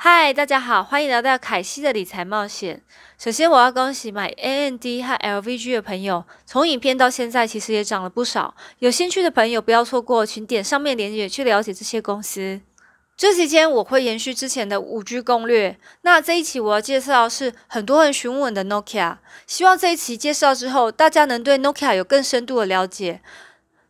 嗨，大家好，欢迎来到凯西的理财冒险。首先，我要恭喜买 AND 和 LVG 的朋友，从影片到现在其实也涨了不少。有兴趣的朋友不要错过，请点上面链接去了解这些公司。这期间我会延续之前的五 G 攻略。那这一期我要介绍是很多人询问的 Nokia，希望这一期介绍之后，大家能对 Nokia 有更深度的了解。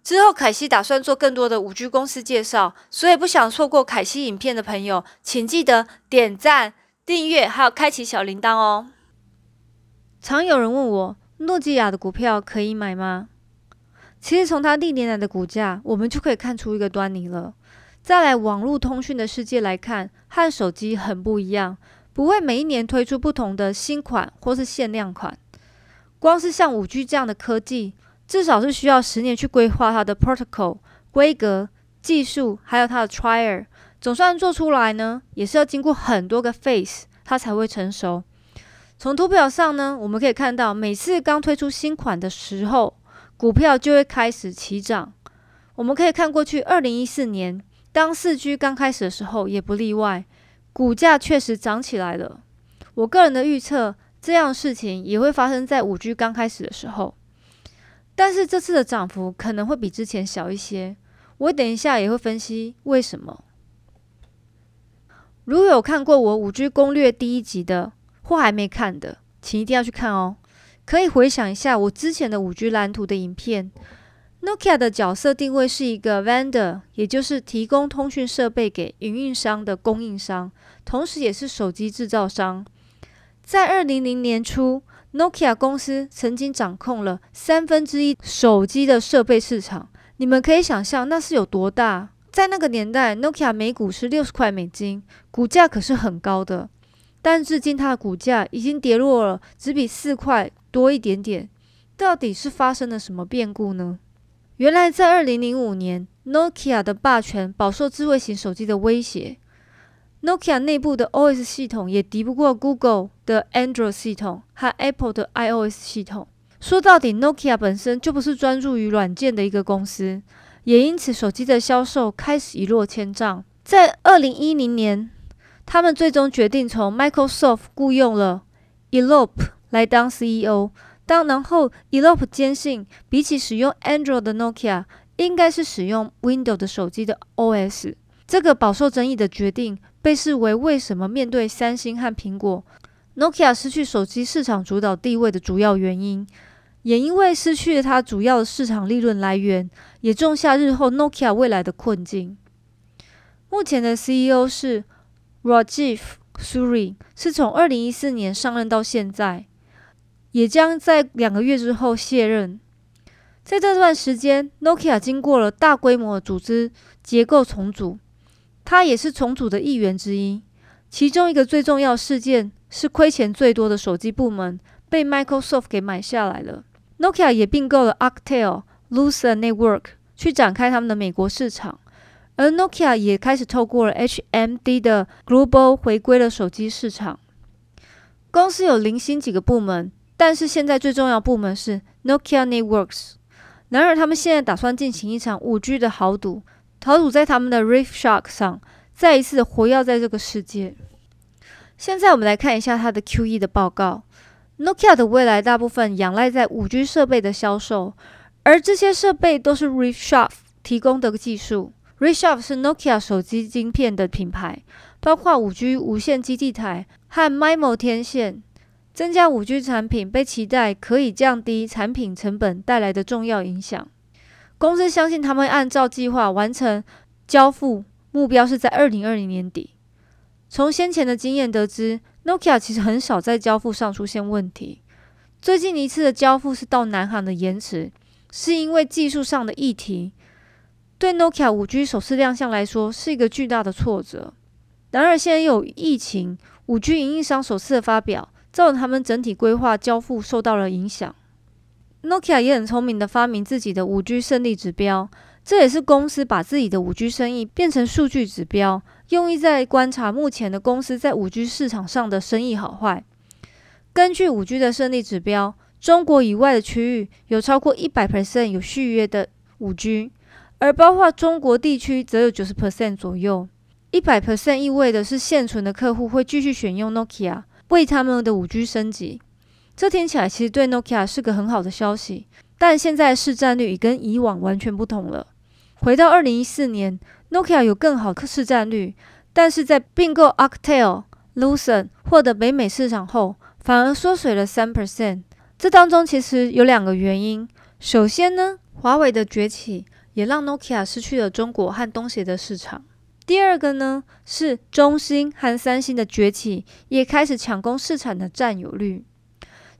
之后凯西打算做更多的五 G 公司介绍，所以不想错过凯西影片的朋友，请记得点赞、订阅，还有开启小铃铛哦。常有人问我，诺基亚的股票可以买吗？其实从它历年来的股价，我们就可以看出一个端倪了。再来，网络通讯的世界来看，和手机很不一样，不会每一年推出不同的新款或是限量款。光是像五 G 这样的科技，至少是需要十年去规划它的 protocol 规格、技术，还有它的 trial。总算做出来呢，也是要经过很多个 phase，它才会成熟。从图表上呢，我们可以看到，每次刚推出新款的时候，股票就会开始起涨。我们可以看过去二零一四年。当四 G 刚开始的时候，也不例外，股价确实涨起来了。我个人的预测，这样的事情也会发生在五 G 刚开始的时候，但是这次的涨幅可能会比之前小一些。我等一下也会分析为什么。如果有看过我五 G 攻略第一集的，或还没看的，请一定要去看哦。可以回想一下我之前的五 G 蓝图的影片。Nokia 的角色定位是一个 vendor，也就是提供通讯设备给营运商的供应商，同时也是手机制造商。在二零零年初，Nokia 公司曾经掌控了三分之一手机的设备市场。你们可以想象那是有多大？在那个年代，Nokia 每股是六十块美金，股价可是很高的。但至今它的股价已经跌落了，只比四块多一点点。到底是发生了什么变故呢？原来在二零零五年，Nokia 的霸权饱受智慧型手机的威胁。Nokia 内部的 OS 系统也敌不过 Google 的 Android 系统和 Apple 的 iOS 系统。说到底，Nokia 本身就不是专注于软件的一个公司，也因此手机的销售开始一落千丈。在二零一零年，他们最终决定从 Microsoft 雇佣了 Elope 来当 CEO。当然后，Elope 坚信，比起使用 Android 的 Nokia，应该是使用 Windows 的手机的 OS。这个饱受争议的决定，被视为为什么面对三星和苹果，Nokia 失去手机市场主导地位的主要原因。也因为失去了它主要的市场利润来源，也种下日后 Nokia 未来的困境。目前的 CEO 是 Rajiv Suri，是从2014年上任到现在。也将在两个月之后卸任。在这段时间，Nokia 经过了大规模的组织结构重组，它也是重组的一员之一。其中一个最重要事件是亏钱最多的手机部门被 Microsoft 给买下来了。Nokia 也并购了 Arctel、l u c e r Network 去展开他们的美国市场，而 Nokia 也开始透过了 HMD 的 Global 回归了手机市场。公司有零星几个部门。但是现在最重要部门是 Nokia Networks。然而，他们现在打算进行一场五 G 的豪赌，豪赌在他们的 Reef Shark 上，再一次活跃在这个世界。现在我们来看一下它的 Q E 的报告。Nokia 的未来大部分仰赖在五 G 设备的销售，而这些设备都是 Reef Shark 提供的技术。Reef Shark 是 Nokia 手机晶片的品牌，包括五 G 无线基地台和 MIMO 天线。增加五 G 产品被期待可以降低产品成本带来的重要影响。公司相信他们会按照计划完成交付，目标是在二零二零年底。从先前的经验得知，Nokia 其实很少在交付上出现问题。最近一次的交付是到南韩的延迟，是因为技术上的议题。对 Nokia 五 G 首次亮相来说是一个巨大的挫折。然而现在又有疫情，五 G 营运商首次的发表。造成他们整体规划交付受到了影响。Nokia 也很聪明的发明自己的五 G 胜利指标，这也是公司把自己的五 G 生意变成数据指标，用意在观察目前的公司在五 G 市场上的生意好坏。根据五 G 的胜利指标，中国以外的区域有超过一百 percent 有续约的五 G，而包括中国地区则有九十 percent 左右。一百 percent 意味的是现存的客户会继续选用 Nokia 为他们的五 G 升级。这听起来其实对 Nokia 是个很好的消息，但现在市占率已跟以往完全不同了。回到二零一四年，Nokia 有更好的市占率，但是在并购 Alcatel、Lucent 获得北美市场后，反而缩水了三 percent。这当中其实有两个原因。首先呢，华为的崛起也让 Nokia 失去了中国和东协的市场。第二个呢，是中兴和三星的崛起也开始抢攻市场的占有率。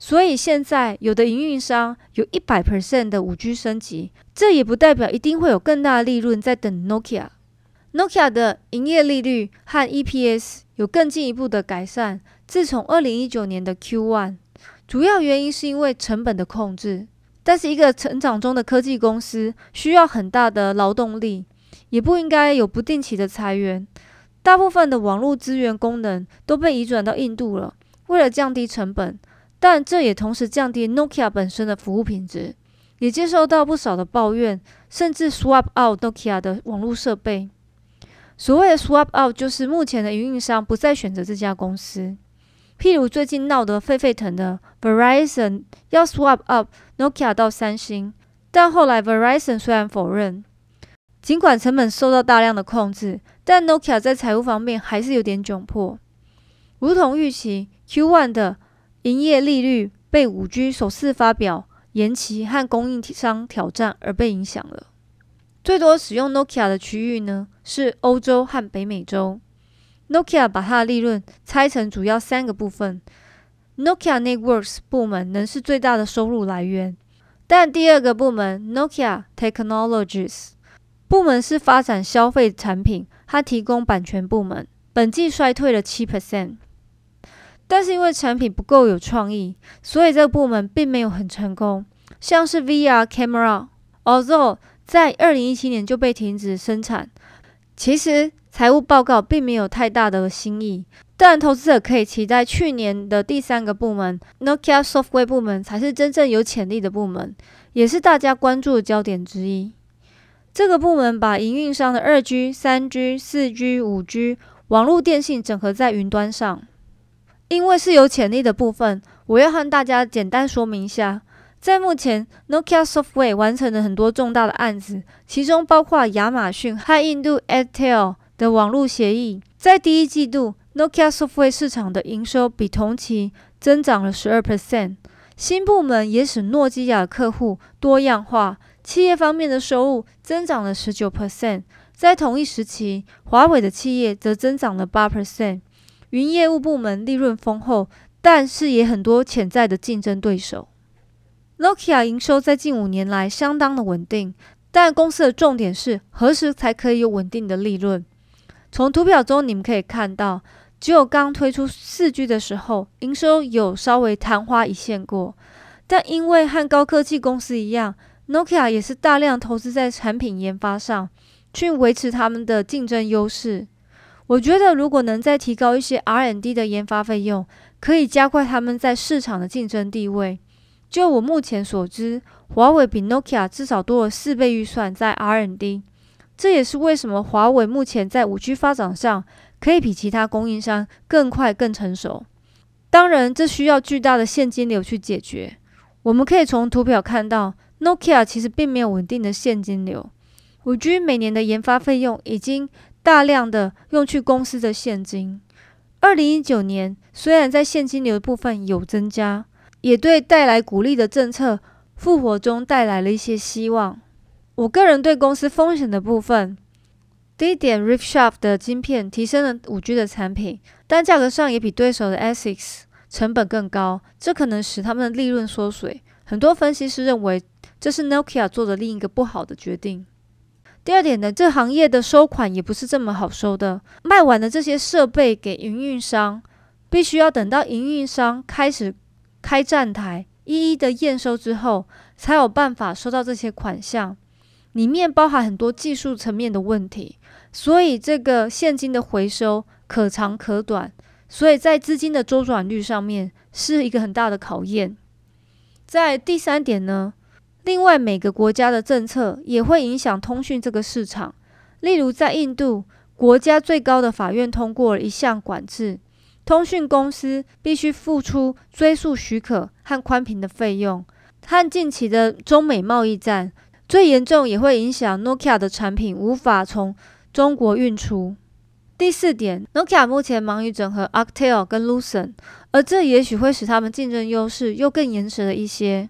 所以现在有的营运商有一百 percent 的五 G 升级，这也不代表一定会有更大的利润在等 Nokia。Nokia 的营业利率和 EPS 有更进一步的改善。自从二零一九年的 Q1，主要原因是因为成本的控制。但是一个成长中的科技公司需要很大的劳动力，也不应该有不定期的裁员。大部分的网络资源功能都被移转到印度了，为了降低成本。但这也同时降低 Nokia 本身的服务品质，也接受到不少的抱怨，甚至 swap out Nokia 的网络设备。所谓的 swap out 就是目前的运营商不再选择这家公司。譬如最近闹得沸沸腾的 Verizon 要 swap up Nokia 到三星，但后来 Verizon 虽然否认，尽管成本受到大量的控制，但 Nokia 在财务方面还是有点窘迫。如同预期，Q1 的营业利率被五 G 首次发表延期和供应商挑战而被影响了。最多使用 Nokia 的区域呢是欧洲和北美洲。Nokia 把它的利润拆成主要三个部分，Nokia Networks 部门能是最大的收入来源，但第二个部门 Nokia Technologies 部门是发展消费产品它提供版权部门，本季衰退了七 percent。但是因为产品不够有创意，所以这个部门并没有很成功。像是 VR camera，although 在二零一七年就被停止生产，其实财务报告并没有太大的新意。但投资者可以期待去年的第三个部门 Nokia Software 部门才是真正有潜力的部门，也是大家关注的焦点之一。这个部门把营运商的二 G、三 G、四 G、五 G 网络电信整合在云端上。因为是有潜力的部分，我要和大家简单说明一下。在目前，Nokia Software 完成了很多重大的案子，其中包括亚马逊和印度 Airtel 的网络协议。在第一季度，Nokia Software 市场的营收比同期增长了十二 percent。新部门也使诺基亚客户多样化，企业方面的收入增长了十九 percent。在同一时期，华为的企业则增长了八 percent。云业务部门利润丰厚，但是也很多潜在的竞争对手。Nokia 营收在近五年来相当的稳定，但公司的重点是何时才可以有稳定的利润。从图表中你们可以看到，只有刚推出四 G 的时候，营收有稍微昙花一现过。但因为和高科技公司一样，Nokia 也是大量投资在产品研发上，去维持他们的竞争优势。我觉得，如果能再提高一些 R&D 的研发费用，可以加快他们在市场的竞争地位。就我目前所知，华为比 Nokia 至少多了四倍预算在 R&D。这也是为什么华为目前在五 G 发展上可以比其他供应商更快、更成熟。当然，这需要巨大的现金流去解决。我们可以从图表看到，Nokia 其实并没有稳定的现金流。五 G 每年的研发费用已经。大量的用去公司的现金。二零一九年虽然在现金流的部分有增加，也对带来鼓励的政策复活中带来了一些希望。我个人对公司风险的部分，第一点，RiffShaft 的晶片提升了五 G 的产品，但价格上也比对手的 ASICS 成本更高，这可能使他们的利润缩水。很多分析师认为这是 Nokia 做的另一个不好的决定。第二点呢，这行业的收款也不是这么好收的。卖完的这些设备给营运商，必须要等到营运商开始开站台，一一的验收之后，才有办法收到这些款项。里面包含很多技术层面的问题，所以这个现金的回收可长可短，所以在资金的周转率上面是一个很大的考验。在第三点呢。另外，每个国家的政策也会影响通讯这个市场。例如，在印度，国家最高的法院通过了一项管制，通讯公司必须付出追诉许可和宽频的费用。和近期的中美贸易战最严重，也会影响 Nokia 的产品无法从中国运出。第四点，Nokia 目前忙于整合 a c t e l 跟 Lucent，而这也许会使他们竞争优势又更延迟了一些。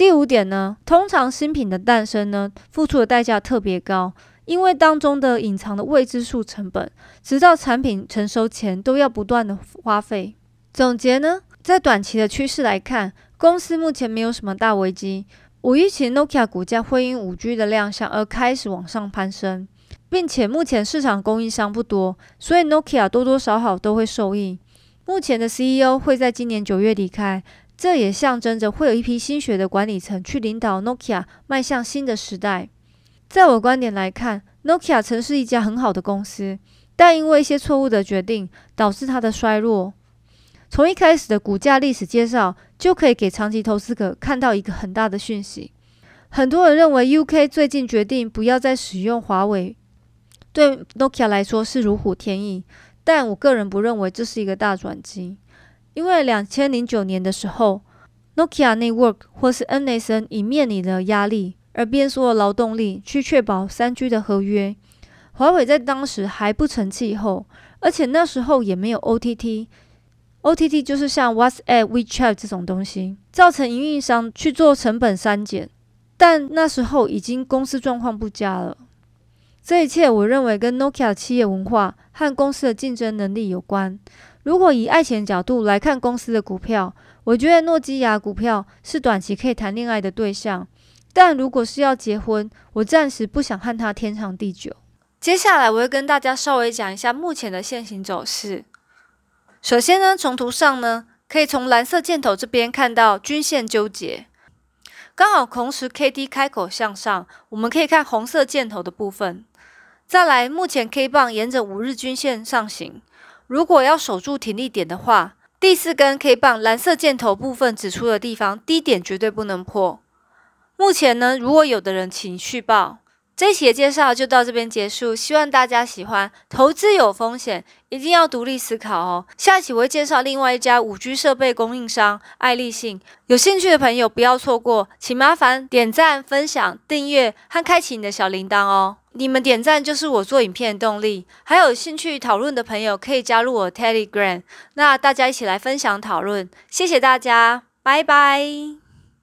第五点呢，通常新品的诞生呢，付出的代价特别高，因为当中的隐藏的未知数成本，直到产品成熟前都要不断的花费。总结呢，在短期的趋势来看，公司目前没有什么大危机。五一前 Nokia 股价会因五 G 的亮相而开始往上攀升，并且目前市场供应商不多，所以 Nokia 多多少少都会受益。目前的 CEO 会在今年九月离开。这也象征着会有一批新血的管理层去领导 Nokia 迈向新的时代。在我观点来看，Nokia 曾是一家很好的公司，但因为一些错误的决定导致它的衰落。从一开始的股价历史介绍就可以给长期投资者看到一个很大的讯息。很多人认为 UK 最近决定不要再使用华为，对 Nokia 来说是如虎添翼，但我个人不认为这是一个大转机。因为两千零九年的时候，Nokia Network 或是 NSN 已面临了压力，而变缩了劳动力去确保三 G 的合约。华为在当时还不成气候，而且那时候也没有 OTT，OTT 就是像 WhatsApp、WeChat 这种东西，造成营运商去做成本删减。但那时候已经公司状况不佳了。这一切，我认为跟 Nokia 企业文化和公司的竞争能力有关。如果以爱情角度来看公司的股票，我觉得诺基亚股票是短期可以谈恋爱的对象，但如果是要结婚，我暂时不想和他天长地久。接下来我会跟大家稍微讲一下目前的现行走势。首先呢，从图上呢，可以从蓝色箭头这边看到均线纠结，刚好同时 K D 开口向上，我们可以看红色箭头的部分。再来，目前 K 棒沿着五日均线上行。如果要守住停利点的话，第四根 K 棒蓝色箭头部分指出的地方低点绝对不能破。目前呢，如果有的人请续报。这一期的介绍就到这边结束，希望大家喜欢。投资有风险，一定要独立思考哦。下一期我会介绍另外一家五 G 设备供应商爱立信，有兴趣的朋友不要错过，请麻烦点赞、分享、订阅和开启你的小铃铛哦。你们点赞就是我做影片的动力。还有兴趣讨论的朋友可以加入我 Telegram，那大家一起来分享讨论。谢谢大家，拜拜。